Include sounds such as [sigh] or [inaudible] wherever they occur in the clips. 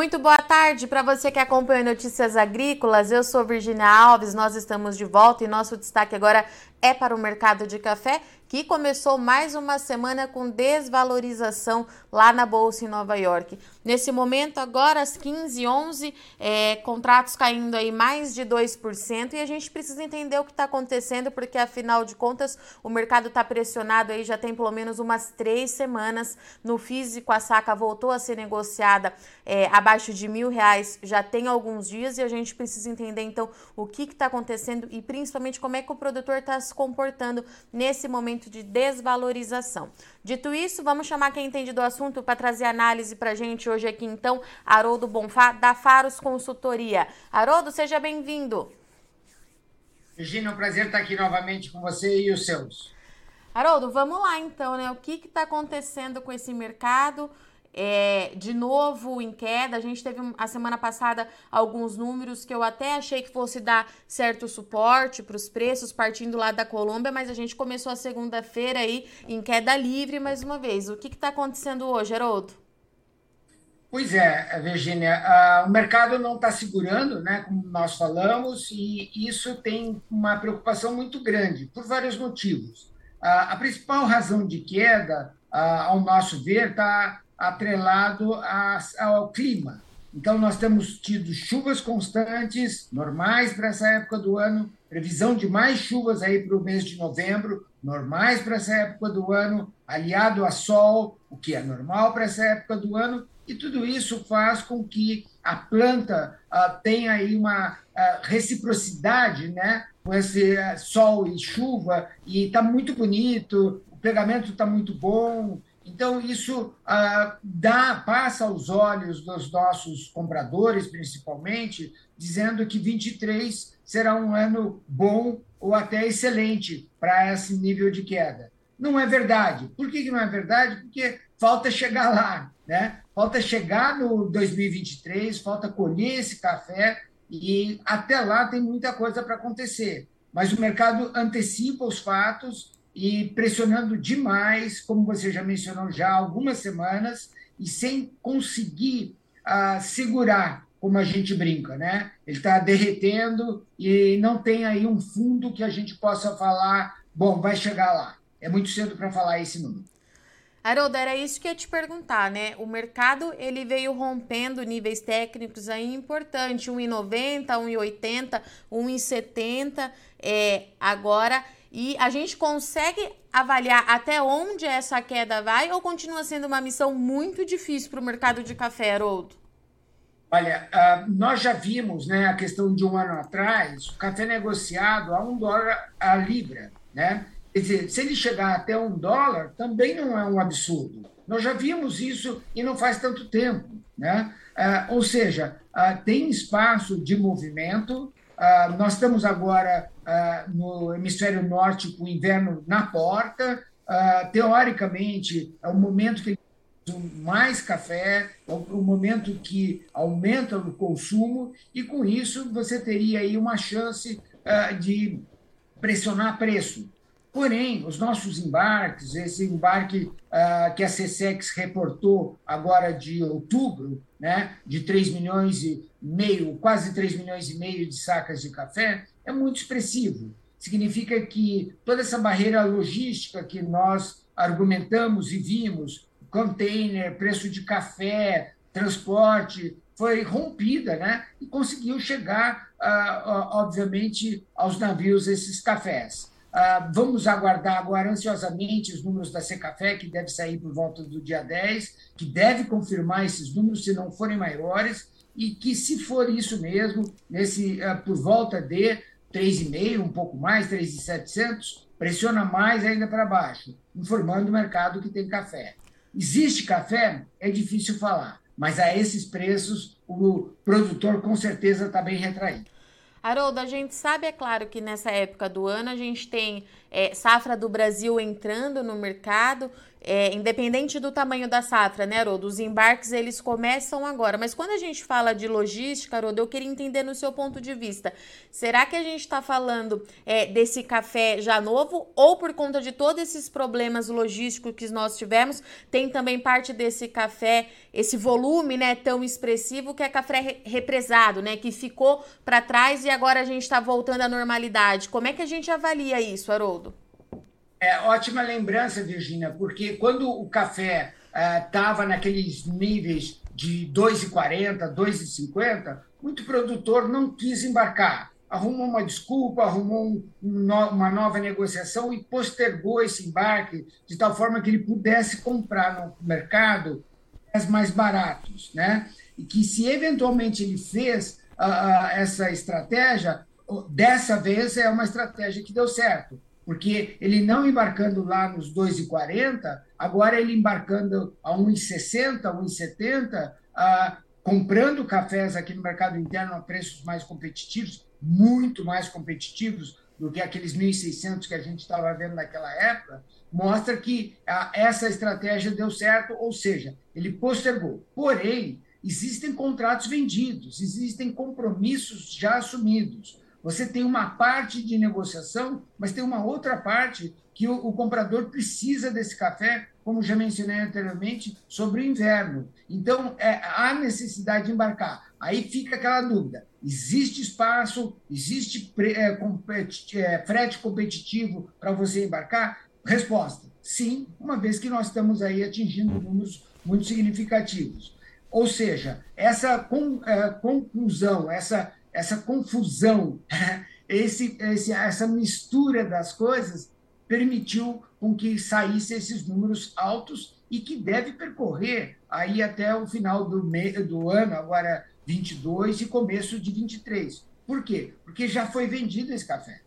Muito boa tarde para você que acompanha Notícias Agrícolas. Eu sou Virginia Alves, nós estamos de volta e nosso destaque agora é para o mercado de café que começou mais uma semana com desvalorização lá na Bolsa em Nova York. Nesse momento, agora às 15h11, é, contratos caindo aí mais de 2%, e a gente precisa entender o que está acontecendo, porque afinal de contas o mercado está pressionado aí já tem pelo menos umas três semanas. No físico, a saca voltou a ser negociada é, abaixo de mil reais já tem alguns dias, e a gente precisa entender então o que está acontecendo e principalmente como é que o produtor está se comportando nesse momento momento de desvalorização. Dito isso, vamos chamar quem entende do assunto para trazer análise para a gente hoje aqui, então, Haroldo Bonfá, da Faros Consultoria. Haroldo, seja bem-vindo. Virginia, é um prazer estar aqui novamente com você e os seus. Haroldo, vamos lá então, né? O que está acontecendo com esse mercado? É, de novo em queda. A gente teve a semana passada alguns números que eu até achei que fosse dar certo suporte para os preços partindo lá da Colômbia, mas a gente começou a segunda-feira aí em queda livre mais uma vez. O que está acontecendo hoje, Haroldo? Pois é, Virginia, uh, o mercado não está segurando, né, como nós falamos, e isso tem uma preocupação muito grande, por vários motivos. Uh, a principal razão de queda, uh, ao nosso ver, está atrelado a, ao clima. Então, nós temos tido chuvas constantes, normais para essa época do ano, previsão de mais chuvas aí para o mês de novembro, normais para essa época do ano, aliado a sol, o que é normal para essa época do ano, e tudo isso faz com que a planta uh, tenha aí uma uh, reciprocidade né, com esse uh, sol e chuva, e está muito bonito, o pegamento está muito bom, então, isso ah, dá, passa aos olhos dos nossos compradores, principalmente, dizendo que 23 será um ano bom ou até excelente para esse nível de queda. Não é verdade. Por que, que não é verdade? Porque falta chegar lá, né? Falta chegar no 2023, falta colher esse café e até lá tem muita coisa para acontecer. Mas o mercado antecipa os fatos e pressionando demais, como você já mencionou já há algumas semanas, e sem conseguir uh, segurar, como a gente brinca, né? Ele está derretendo e não tem aí um fundo que a gente possa falar, bom, vai chegar lá. É muito cedo para falar esse número. Haroldo, era isso que eu ia te perguntar, né? O mercado ele veio rompendo níveis técnicos aí importantes, 1,90, 1,80, 1,70, é, agora e a gente consegue avaliar até onde essa queda vai ou continua sendo uma missão muito difícil para o mercado de café, Haroldo? Olha, uh, nós já vimos né, a questão de um ano atrás, o café negociado a um dólar a libra. Né? Quer dizer, se ele chegar até um dólar, também não é um absurdo. Nós já vimos isso e não faz tanto tempo. Né? Uh, ou seja, uh, tem espaço de movimento, nós estamos agora uh, no hemisfério norte com o inverno na porta. Uh, teoricamente, é o momento que mais café, é o momento que aumenta o consumo, e com isso você teria aí uma chance de pressionar preço. Porém, os nossos embarques, esse embarque uh, que a CSEX reportou agora de outubro, né, de 3 milhões e meio, quase 3 milhões e meio de sacas de café, é muito expressivo. Significa que toda essa barreira logística que nós argumentamos e vimos, container, preço de café, transporte, foi rompida, né? E conseguiu chegar, uh, obviamente, aos navios esses cafés. Uh, vamos aguardar agora ansiosamente os números da Secafé, que deve sair por volta do dia 10, que deve confirmar esses números, se não forem maiores, e que, se for isso mesmo, nesse, uh, por volta de 3,5, um pouco mais, 3,700, pressiona mais ainda para baixo, informando o mercado que tem café. Existe café? É difícil falar, mas a esses preços o produtor com certeza está bem retraído. Haroldo, a gente sabe, é claro, que nessa época do ano a gente tem é, safra do Brasil entrando no mercado, é, independente do tamanho da safra, né, Haroldo? Os embarques, eles começam agora. Mas quando a gente fala de logística, Haroldo, eu queria entender no seu ponto de vista. Será que a gente está falando é, desse café já novo ou por conta de todos esses problemas logísticos que nós tivemos, tem também parte desse café, esse volume, né, tão expressivo que é café represado, né, que ficou para trás e agora a gente está voltando à normalidade. Como é que a gente avalia isso, Haroldo? É ótima lembrança, Virginia, porque quando o café estava é, naqueles níveis de 2,40, 2,50, muito produtor não quis embarcar. Arrumou uma desculpa, arrumou um, uma nova negociação e postergou esse embarque de tal forma que ele pudesse comprar no mercado as mais baratos, né? E que se eventualmente ele fez uh, essa estratégia, dessa vez é uma estratégia que deu certo porque ele não embarcando lá nos 2,40, agora ele embarcando a 1,60, 1,70, ah, comprando cafés aqui no mercado interno a preços mais competitivos, muito mais competitivos do que aqueles 1.600 que a gente estava vendo naquela época, mostra que ah, essa estratégia deu certo, ou seja, ele postergou. Porém, existem contratos vendidos, existem compromissos já assumidos. Você tem uma parte de negociação, mas tem uma outra parte que o, o, comprador precisa desse café, como já mencionei anteriormente, sobre o inverno. Então, é, há necessidade de embarcar. Aí fica aquela dúvida: existe espaço, existe pre, é, competi, é, frete competitivo para você embarcar? Resposta: sim, uma vez que nós estamos aí atingindo números muito significativos. Ou seja, essa é, conclusão, essa essa confusão, [laughs] esse, esse, essa mistura das coisas permitiu com que saíssem esses números altos e que deve percorrer aí até o final do, do ano, agora 22 e começo de 23. Por quê? Porque já foi vendido esse café.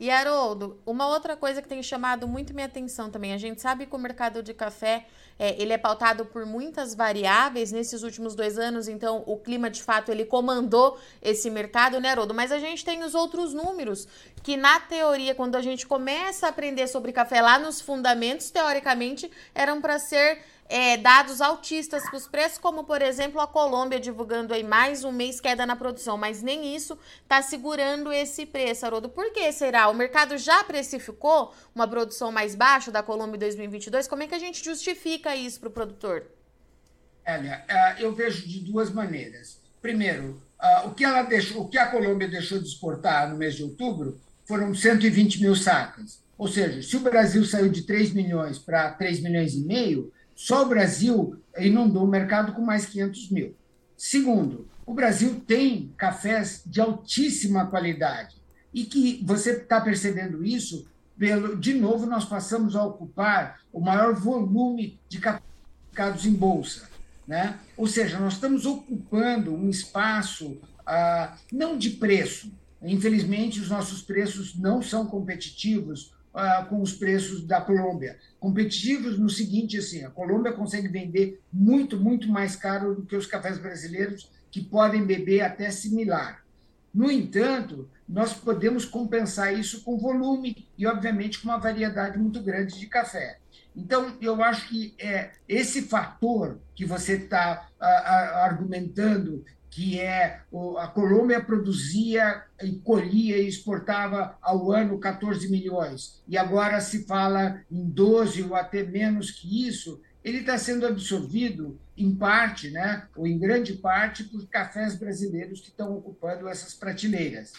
E Haroldo, uma outra coisa que tem chamado muito minha atenção também, a gente sabe que o mercado de café é, ele é pautado por muitas variáveis nesses últimos dois anos, então o clima de fato ele comandou esse mercado, né, Haroldo? Mas a gente tem os outros números que na teoria, quando a gente começa a aprender sobre café lá nos fundamentos, teoricamente eram para ser é, dados altistas para os preços, como por exemplo a Colômbia divulgando aí mais um mês queda na produção, mas nem isso está segurando esse preço, Haroldo. Por que será? O mercado já precificou uma produção mais baixa da Colômbia em 2022? Como é que a gente justifica isso para o produtor? Olha, é, eu vejo de duas maneiras. Primeiro, é, o que ela deixou, o que a Colômbia deixou de exportar no mês de outubro foram 120 mil sacas. Ou seja, se o Brasil saiu de 3 milhões para 3 milhões e meio, só o Brasil inundou o mercado com mais 500 mil. Segundo, o Brasil tem cafés de altíssima qualidade e que você está percebendo isso pelo, de novo nós passamos a ocupar o maior volume de captados em bolsa, né? Ou seja, nós estamos ocupando um espaço ah, não de preço. Infelizmente, os nossos preços não são competitivos ah, com os preços da Colômbia. Competitivos no seguinte, assim, a Colômbia consegue vender muito, muito mais caro do que os cafés brasileiros, que podem beber até similar. No entanto, nós podemos compensar isso com volume e, obviamente, com uma variedade muito grande de café. Então, eu acho que é esse fator que você está argumentando que é a Colômbia produzia e colhia e exportava ao ano 14 milhões, e agora se fala em 12 ou até menos que isso, ele está sendo absorvido em parte, né, ou em grande parte, por cafés brasileiros que estão ocupando essas prateleiras.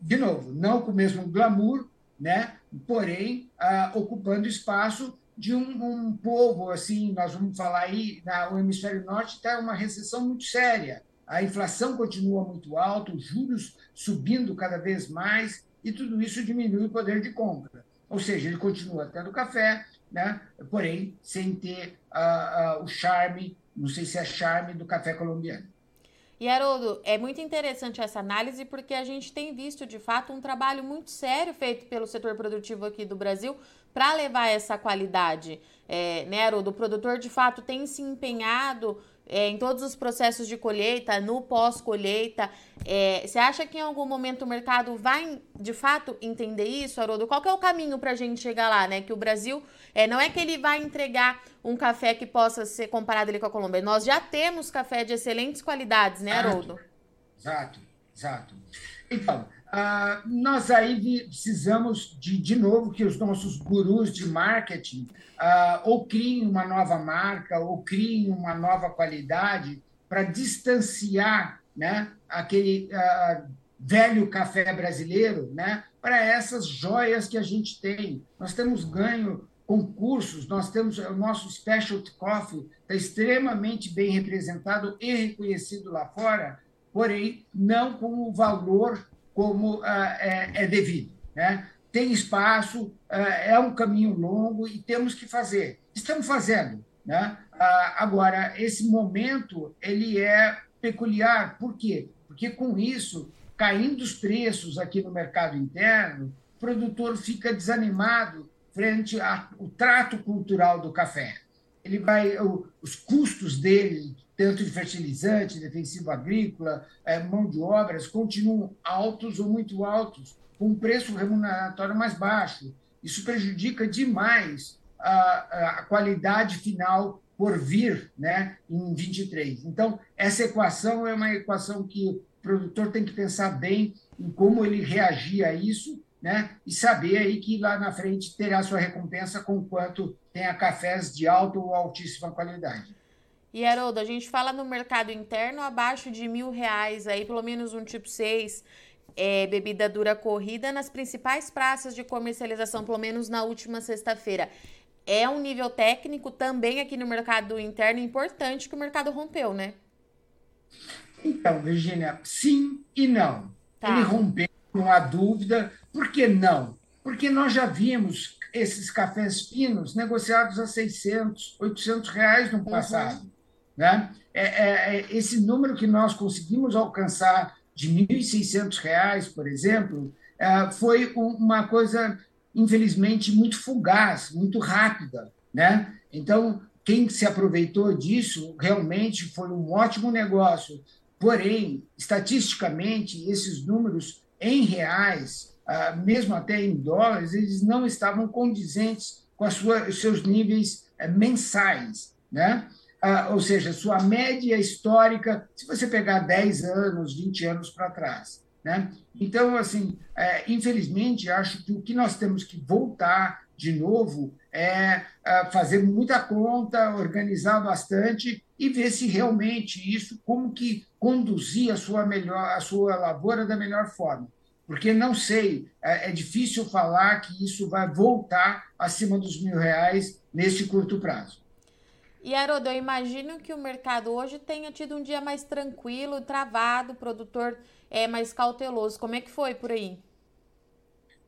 De novo, não com o mesmo glamour, né, porém, ah, ocupando espaço de um, um, povo, assim, nós vamos falar aí, no hemisfério norte está uma recessão muito séria, a inflação continua muito alta, os juros subindo cada vez mais, e tudo isso diminui o poder de compra. Ou seja, ele continua tendo café, né? porém, sem ter uh, uh, o charme, não sei se é charme, do café colombiano. E Haroldo, é muito interessante essa análise porque a gente tem visto de fato um trabalho muito sério feito pelo setor produtivo aqui do Brasil para levar essa qualidade. É, né, Haroldo? O produtor de fato tem se empenhado é, em todos os processos de colheita, no pós-colheita. É, você acha que em algum momento o mercado vai, de fato, entender isso, Haroldo? Qual é o caminho para a gente chegar lá, né? Que o Brasil, é, não é que ele vai entregar um café que possa ser comparado ali com a Colômbia. Nós já temos café de excelentes qualidades, né, Haroldo? Exato, exato. Então, Uh, nós aí precisamos de, de novo que os nossos gurus de marketing ou criem uma nova marca ou criem uma nova qualidade para distanciar né, aquele uh, velho café brasileiro né, para essas joias que a gente tem. Nós temos ganho concursos, nós temos o nosso specialty coffee está extremamente bem representado e reconhecido lá fora, porém não com o valor como ah, é, é devido. Né? Tem espaço, ah, é um caminho longo e temos que fazer. Estamos fazendo. Né? Ah, agora, esse momento ele é peculiar. Por quê? Porque com isso, caindo os preços aqui no mercado interno, o produtor fica desanimado frente ao trato cultural do café. Ele vai, os custos dele tanto de fertilizante, defensivo agrícola, é, mão de obras, continuam altos ou muito altos, com um preço remuneratório mais baixo. Isso prejudica demais a, a qualidade final por vir né, em 23. Então, essa equação é uma equação que o produtor tem que pensar bem em como ele reagir a isso né, e saber aí que lá na frente terá sua recompensa com quanto tenha cafés de alta ou altíssima qualidade. E, Haroldo, a gente fala no mercado interno abaixo de mil reais, aí pelo menos um tipo 6, é, bebida dura corrida nas principais praças de comercialização, pelo menos na última sexta-feira. É um nível técnico também aqui no mercado interno importante que o mercado rompeu, né? Então, Virginia, sim e não. Tá. Ele rompeu, com a dúvida. Por que não? Porque nós já vimos esses cafés finos negociados a 600, 800 reais no uhum. passado. Uhum. Né? É, é, é, esse número que nós conseguimos alcançar de R$ 1.600, por exemplo, é, foi uma coisa, infelizmente, muito fugaz, muito rápida. Né? Então, quem se aproveitou disso realmente foi um ótimo negócio. Porém, estatisticamente, esses números em reais, ah, mesmo até em dólares, eles não estavam condizentes com os seus níveis eh, mensais. Né? Ah, ou seja, sua média histórica, se você pegar 10 anos, 20 anos para trás. Né? Então, assim, é, infelizmente, acho que o que nós temos que voltar de novo é, é fazer muita conta, organizar bastante e ver se realmente isso, como que conduzir a sua melhor, a sua lavoura da melhor forma. Porque não sei, é, é difícil falar que isso vai voltar acima dos mil reais neste curto prazo. E, Haroldo, eu imagino que o mercado hoje tenha tido um dia mais tranquilo, travado, o produtor é mais cauteloso. Como é que foi por aí?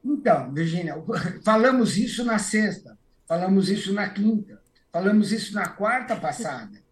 Então, Virginia, [laughs] falamos isso na sexta, falamos isso na quinta, falamos isso na quarta passada.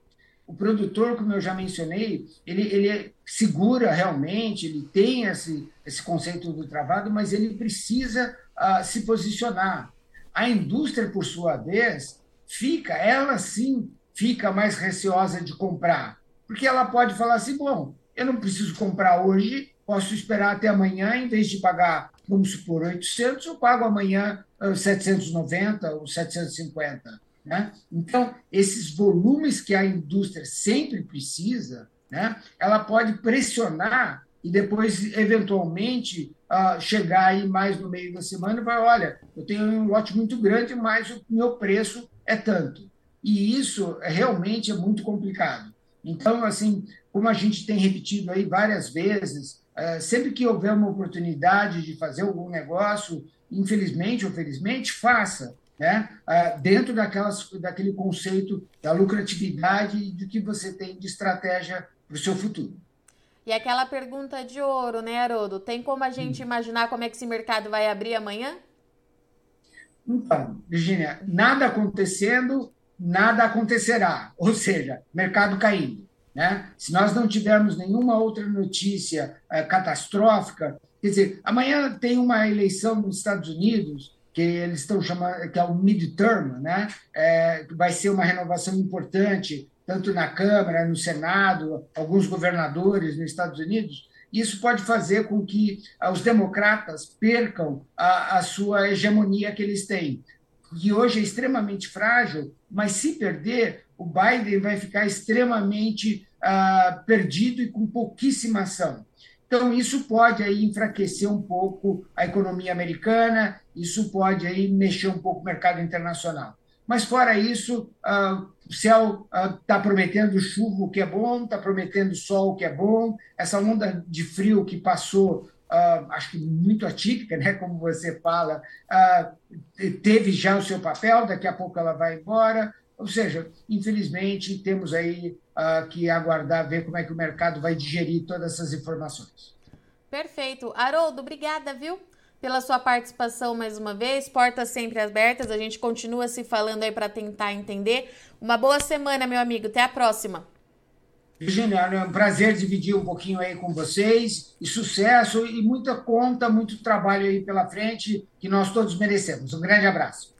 O produtor, como eu já mencionei, ele, ele segura realmente, ele tem esse, esse conceito do travado, mas ele precisa uh, se posicionar. A indústria, por sua vez, fica, ela sim, fica mais receosa de comprar. Porque ela pode falar assim: bom, eu não preciso comprar hoje, posso esperar até amanhã, em vez de pagar, vamos supor, 800, eu pago amanhã 790 ou 750. Né? Então, esses volumes que a indústria sempre precisa, né, ela pode pressionar e depois, eventualmente, uh, chegar aí mais no meio da semana e falar, olha, eu tenho um lote muito grande, mas o meu preço é tanto. E isso realmente é muito complicado. Então, assim, como a gente tem repetido aí várias vezes, é, sempre que houver uma oportunidade de fazer algum negócio, infelizmente ou felizmente, faça, né? É, dentro daquelas, daquele conceito da lucratividade e do que você tem de estratégia para o seu futuro. E aquela pergunta de ouro, né, Haroldo? Tem como a gente hum. imaginar como é que esse mercado vai abrir amanhã? Então, Virginia, nada acontecendo, nada acontecerá. Ou seja, mercado caindo. Né? Se nós não tivermos nenhuma outra notícia é, catastrófica, quer dizer, amanhã tem uma eleição nos Estados Unidos que eles estão chamando que é o midterm, né? É, vai ser uma renovação importante tanto na Câmara, no Senado, alguns governadores nos Estados Unidos, isso pode fazer com que os democratas percam a, a sua hegemonia que eles têm, que hoje é extremamente frágil, mas se perder, o Biden vai ficar extremamente ah, perdido e com pouquíssima ação. Então, isso pode aí enfraquecer um pouco a economia americana, isso pode aí mexer um pouco o mercado internacional. Mas, fora isso, uh, o céu está uh, prometendo chuva, o que é bom, está prometendo sol, o que é bom. Essa onda de frio que passou, uh, acho que muito atípica, né, como você fala, teve já o seu papel, daqui a pouco ela vai embora. Ou seja, infelizmente, temos aí que aguardar, ver como é que o mercado vai digerir todas essas informações. Perfeito. Haroldo, obrigada, viu? pela sua participação mais uma vez. Portas sempre abertas. A gente continua se falando aí para tentar entender. Uma boa semana, meu amigo. Até a próxima. Virginia, é um prazer dividir um pouquinho aí com vocês e sucesso e muita conta, muito trabalho aí pela frente que nós todos merecemos. Um grande abraço.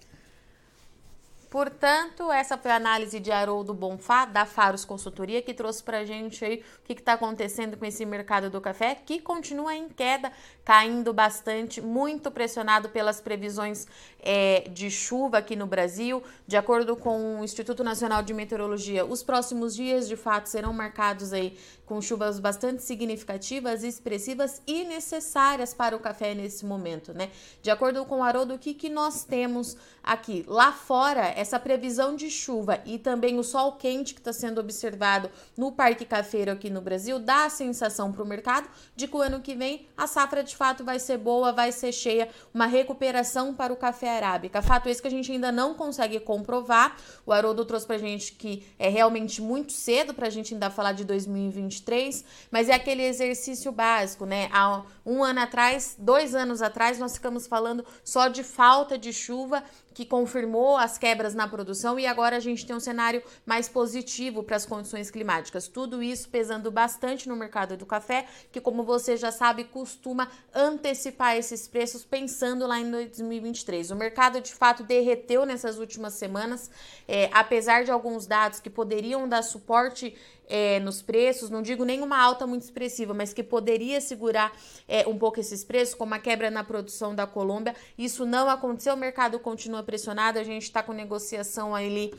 Portanto, essa foi a análise de Haroldo Bonfá, da Faros Consultoria, que trouxe para a gente aí o que está acontecendo com esse mercado do café, que continua em queda, caindo bastante, muito pressionado pelas previsões é, de chuva aqui no Brasil. De acordo com o Instituto Nacional de Meteorologia, os próximos dias, de fato, serão marcados aí com chuvas bastante significativas, expressivas e necessárias para o café nesse momento, né? De acordo com o Haroldo, o que, que nós temos aqui? Lá fora, essa previsão de chuva e também o sol quente que está sendo observado no Parque Cafeiro aqui no Brasil dá a sensação para o mercado de que o ano que vem a safra de fato vai ser boa, vai ser cheia, uma recuperação para o café arábica. Fato esse que a gente ainda não consegue comprovar. O Haroldo trouxe para gente que é realmente muito cedo para a gente ainda falar de 2023, mas é aquele exercício básico, né? Há um ano atrás, dois anos atrás, nós ficamos falando só de falta de chuva que confirmou as quebras na produção e agora a gente tem um cenário mais positivo para as condições climáticas. Tudo isso pesando bastante no mercado do café, que como você já sabe, costuma antecipar esses preços pensando lá em 2023. O mercado de fato derreteu nessas últimas semanas, é, apesar de alguns dados que poderiam dar suporte é, nos preços, não digo nenhuma alta muito expressiva, mas que poderia segurar é, um pouco esses preços, como a quebra na produção da Colômbia. Isso não aconteceu, o mercado continua pressionado, a gente está com negociação ali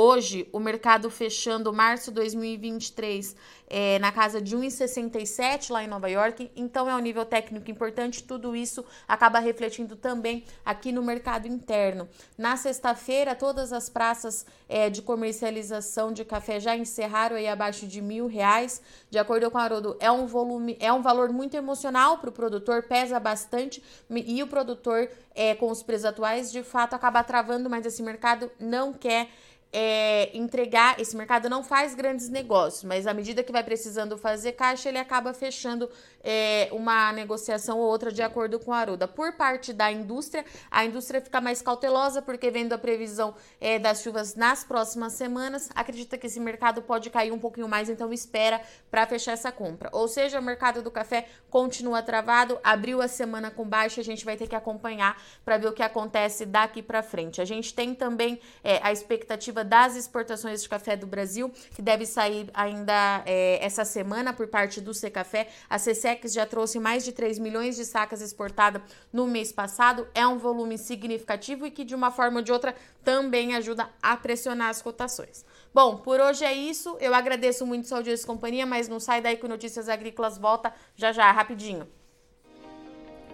Hoje, o mercado fechando março 2023 é, na casa de 1,67 lá em Nova York, então é um nível técnico importante. Tudo isso acaba refletindo também aqui no mercado interno. Na sexta-feira, todas as praças é, de comercialização de café já encerraram aí abaixo de mil reais. De acordo com a Haroldo, é um volume, é um valor muito emocional para o produtor, pesa bastante e o produtor, é, com os preços atuais, de fato acaba travando, mas esse mercado não quer é, entregar, esse mercado não faz grandes negócios, mas à medida que vai precisando fazer caixa, ele acaba fechando é, uma negociação ou outra de acordo com a Aruda. Por parte da indústria, a indústria fica mais cautelosa, porque vendo a previsão é, das chuvas nas próximas semanas, acredita que esse mercado pode cair um pouquinho mais, então espera para fechar essa compra. Ou seja, o mercado do café continua travado, abriu a semana com baixa, a gente vai ter que acompanhar para ver o que acontece daqui para frente. A gente tem também é, a expectativa das exportações de café do Brasil, que deve sair ainda é, essa semana por parte do Secafé. A CSEX já trouxe mais de 3 milhões de sacas exportadas no mês passado. É um volume significativo e que, de uma forma ou de outra, também ajuda a pressionar as cotações. Bom, por hoje é isso. Eu agradeço muito sua audiência e companhia, mas não sai daí que Notícias Agrícolas volta já já, rapidinho.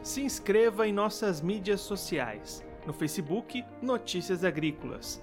Se inscreva em nossas mídias sociais. No Facebook, Notícias Agrícolas